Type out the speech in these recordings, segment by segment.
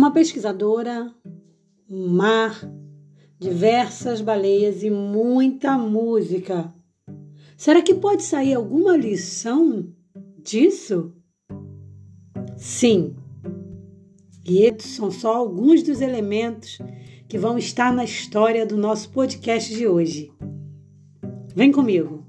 Uma pesquisadora, mar, diversas baleias e muita música. Será que pode sair alguma lição disso? Sim. E esses são só alguns dos elementos que vão estar na história do nosso podcast de hoje. Vem comigo!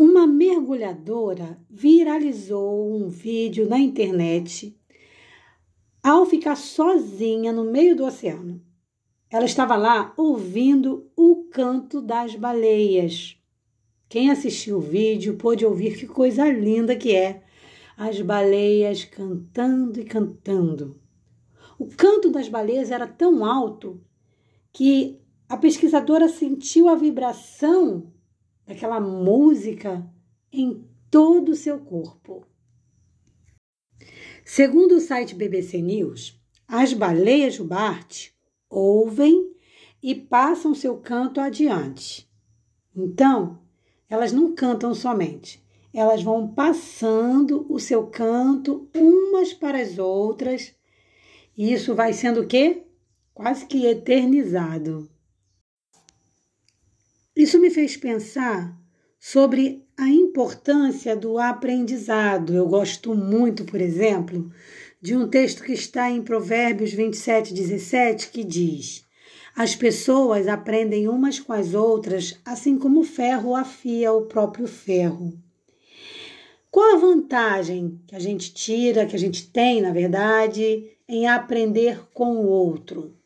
Uma mergulhadora viralizou um vídeo na internet ao ficar sozinha no meio do oceano. Ela estava lá ouvindo o canto das baleias. Quem assistiu o vídeo pôde ouvir que coisa linda que é as baleias cantando e cantando. O canto das baleias era tão alto que a pesquisadora sentiu a vibração daquela música em todo o seu corpo. Segundo o site BBC News, as baleias jubarte ouvem e passam seu canto adiante. Então, elas não cantam somente, elas vão passando o seu canto umas para as outras, e isso vai sendo o quê? Quase que eternizado. Isso me fez pensar sobre a importância do aprendizado. Eu gosto muito, por exemplo, de um texto que está em Provérbios 27, 17, que diz: As pessoas aprendem umas com as outras, assim como o ferro afia o próprio ferro. Qual a vantagem que a gente tira, que a gente tem, na verdade, em aprender com o outro?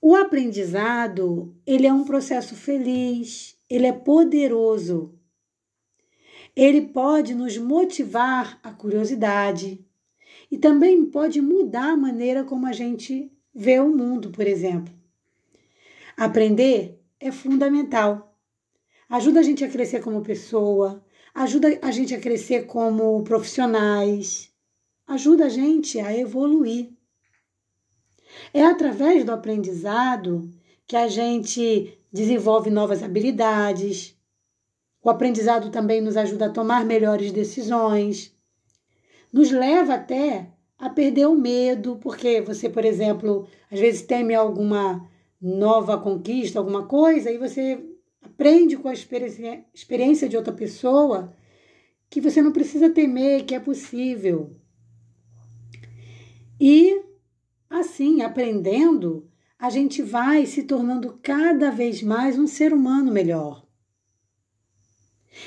O aprendizado, ele é um processo feliz, ele é poderoso, ele pode nos motivar a curiosidade e também pode mudar a maneira como a gente vê o mundo, por exemplo. Aprender é fundamental. Ajuda a gente a crescer como pessoa, ajuda a gente a crescer como profissionais, ajuda a gente a evoluir. É através do aprendizado que a gente desenvolve novas habilidades, o aprendizado também nos ajuda a tomar melhores decisões, nos leva até a perder o medo, porque você, por exemplo, às vezes teme alguma nova conquista, alguma coisa, e você aprende com a experiência de outra pessoa que você não precisa temer, que é possível. E assim, aprendendo, a gente vai se tornando cada vez mais um ser humano melhor.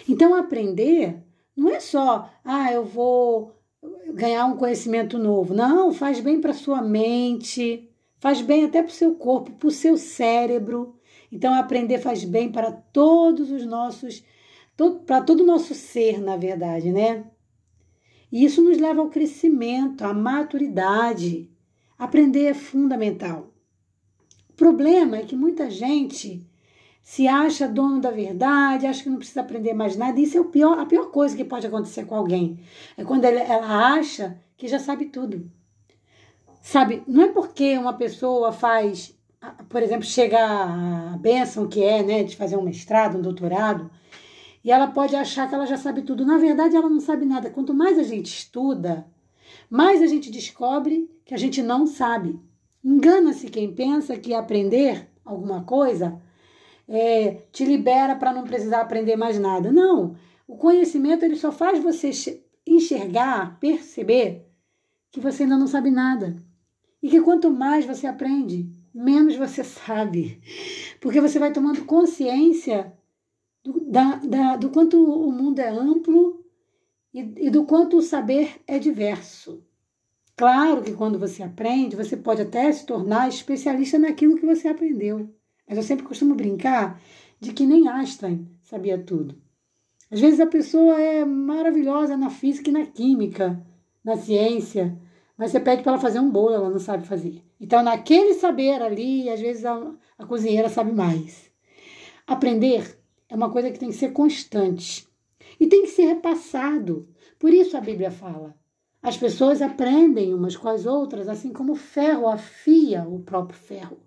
Então, aprender não é só, ah, eu vou ganhar um conhecimento novo. Não, faz bem para sua mente, faz bem até para o seu corpo, para o seu cérebro. Então, aprender faz bem para todos os nossos, para todo o nosso ser, na verdade, né? E isso nos leva ao crescimento, à maturidade. Aprender é fundamental. O problema é que muita gente se acha dono da verdade, acha que não precisa aprender mais nada. Isso é o pior, a pior coisa que pode acontecer com alguém. É quando ela acha que já sabe tudo. Sabe, não é porque uma pessoa faz, por exemplo, chega a bênção que é, né, de fazer um mestrado, um doutorado, e ela pode achar que ela já sabe tudo. Na verdade, ela não sabe nada. Quanto mais a gente estuda, mais a gente descobre que a gente não sabe. Engana-se quem pensa que aprender alguma coisa é, te libera para não precisar aprender mais nada. Não. O conhecimento ele só faz você enxergar, perceber que você ainda não sabe nada. E que quanto mais você aprende, menos você sabe. Porque você vai tomando consciência do, da, da, do quanto o mundo é amplo e, e do quanto o saber é diverso. Claro que quando você aprende, você pode até se tornar especialista naquilo que você aprendeu. Mas eu sempre costumo brincar de que nem Einstein sabia tudo. Às vezes a pessoa é maravilhosa na física e na química, na ciência, mas você pede para ela fazer um bolo, ela não sabe fazer. Então, naquele saber ali, às vezes a, a cozinheira sabe mais. Aprender é uma coisa que tem que ser constante e tem que ser repassado. Por isso a Bíblia fala: as pessoas aprendem umas com as outras, assim como o ferro afia o próprio ferro.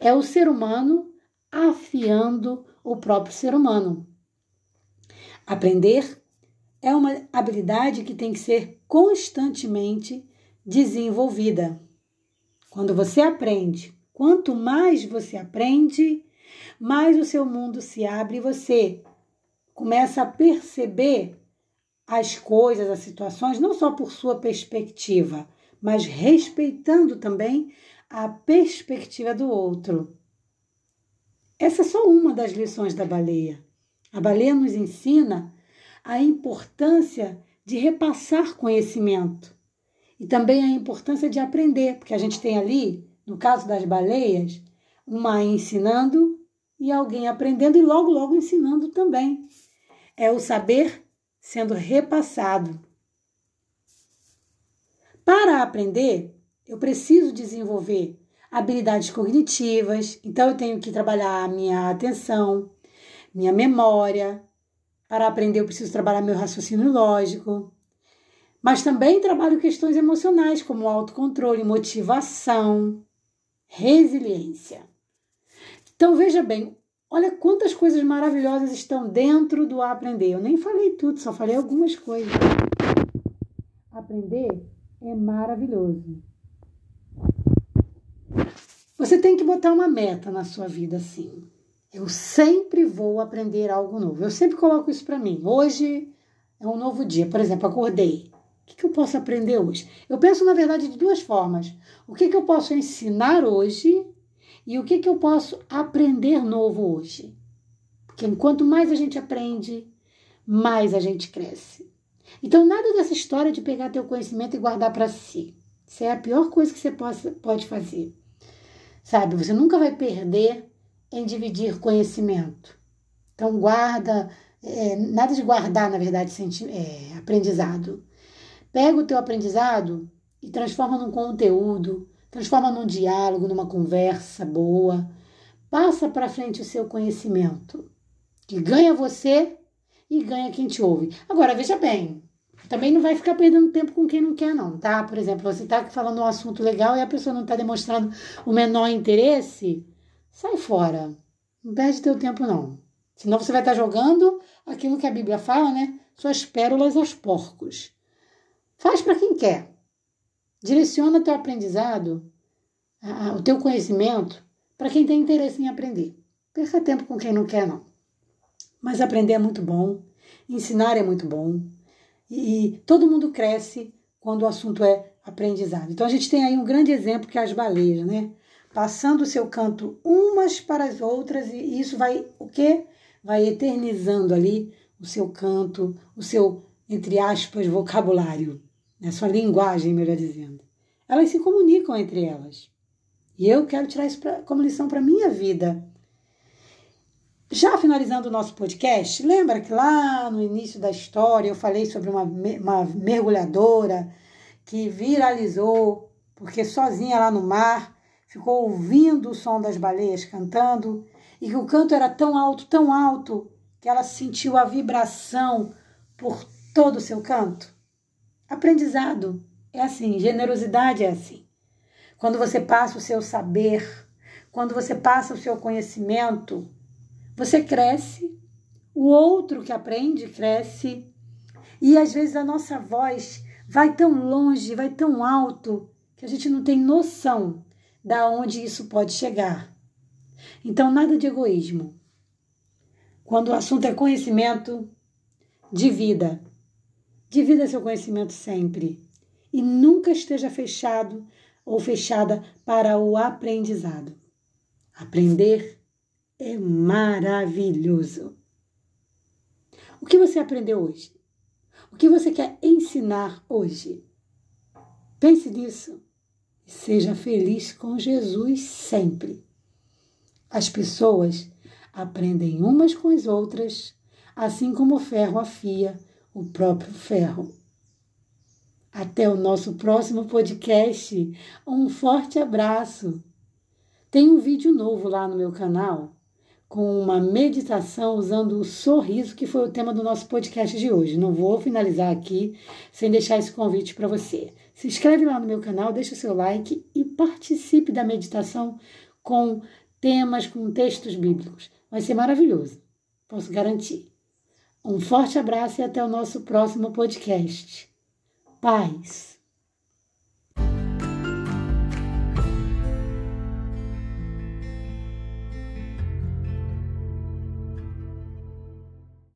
É o ser humano afiando o próprio ser humano. Aprender é uma habilidade que tem que ser constantemente desenvolvida. Quando você aprende, quanto mais você aprende, mais o seu mundo se abre e você começa a perceber as coisas, as situações, não só por sua perspectiva, mas respeitando também a perspectiva do outro. Essa é só uma das lições da baleia. A baleia nos ensina a importância de repassar conhecimento e também a importância de aprender, porque a gente tem ali, no caso das baleias, uma ensinando e alguém aprendendo e logo, logo ensinando também. É o saber sendo repassado. Para aprender, eu preciso desenvolver habilidades cognitivas, então eu tenho que trabalhar a minha atenção, minha memória. Para aprender, eu preciso trabalhar meu raciocínio lógico. Mas também trabalho questões emocionais, como autocontrole, motivação, resiliência. Então, veja bem, olha quantas coisas maravilhosas estão dentro do aprender. Eu nem falei tudo, só falei algumas coisas. Aprender é maravilhoso. Você tem que botar uma meta na sua vida assim. Eu sempre vou aprender algo novo. Eu sempre coloco isso para mim. Hoje é um novo dia. Por exemplo, acordei. O que, eu posso aprender hoje? Eu penso, na verdade, de duas formas. O que, que eu posso ensinar hoje e o que, que eu posso aprender novo hoje. Porque enquanto mais a gente aprende, mais a gente cresce. Então, nada dessa história de pegar teu conhecimento e guardar para si. Isso é a pior coisa que você pode fazer. Sabe, você nunca vai perder em dividir conhecimento. Então, guarda, é, nada de guardar, na verdade, é, aprendizado. Pega o teu aprendizado e transforma num conteúdo, transforma num diálogo, numa conversa boa. Passa para frente o seu conhecimento, que ganha você e ganha quem te ouve. Agora, veja bem, também não vai ficar perdendo tempo com quem não quer, não, tá? Por exemplo, você tá falando um assunto legal e a pessoa não tá demonstrando o menor interesse, sai fora. Não perde teu tempo, não. Senão você vai estar tá jogando aquilo que a Bíblia fala, né? Suas pérolas aos porcos. Faz para quem quer. Direciona teu aprendizado, o teu conhecimento, para quem tem interesse em aprender. Perca tempo com quem não quer, não. Mas aprender é muito bom, ensinar é muito bom. E todo mundo cresce quando o assunto é aprendizado. Então a gente tem aí um grande exemplo que é as baleias, né? Passando o seu canto umas para as outras e isso vai o quê? Vai eternizando ali o seu canto, o seu entre aspas vocabulário, né? Sua linguagem, melhor dizendo. Elas se comunicam entre elas. E eu quero tirar isso pra, como lição para minha vida. Já finalizando o nosso podcast, lembra que lá no início da história eu falei sobre uma, uma mergulhadora que viralizou porque sozinha lá no mar ficou ouvindo o som das baleias cantando e que o canto era tão alto, tão alto, que ela sentiu a vibração por todo o seu canto? Aprendizado é assim, generosidade é assim. Quando você passa o seu saber, quando você passa o seu conhecimento, você cresce, o outro que aprende cresce, e às vezes a nossa voz vai tão longe, vai tão alto, que a gente não tem noção da onde isso pode chegar. Então, nada de egoísmo. Quando o assunto é conhecimento, divida. Divida seu conhecimento sempre. E nunca esteja fechado ou fechada para o aprendizado. Aprender é maravilhoso. O que você aprendeu hoje? O que você quer ensinar hoje? Pense nisso e seja feliz com Jesus sempre. As pessoas aprendem umas com as outras, assim como o ferro afia o próprio ferro. Até o nosso próximo podcast. Um forte abraço. Tem um vídeo novo lá no meu canal com uma meditação usando o sorriso, que foi o tema do nosso podcast de hoje. Não vou finalizar aqui sem deixar esse convite para você. Se inscreve lá no meu canal, deixa o seu like e participe da meditação com temas com textos bíblicos. Vai ser maravilhoso, posso garantir. Um forte abraço e até o nosso próximo podcast. Paz.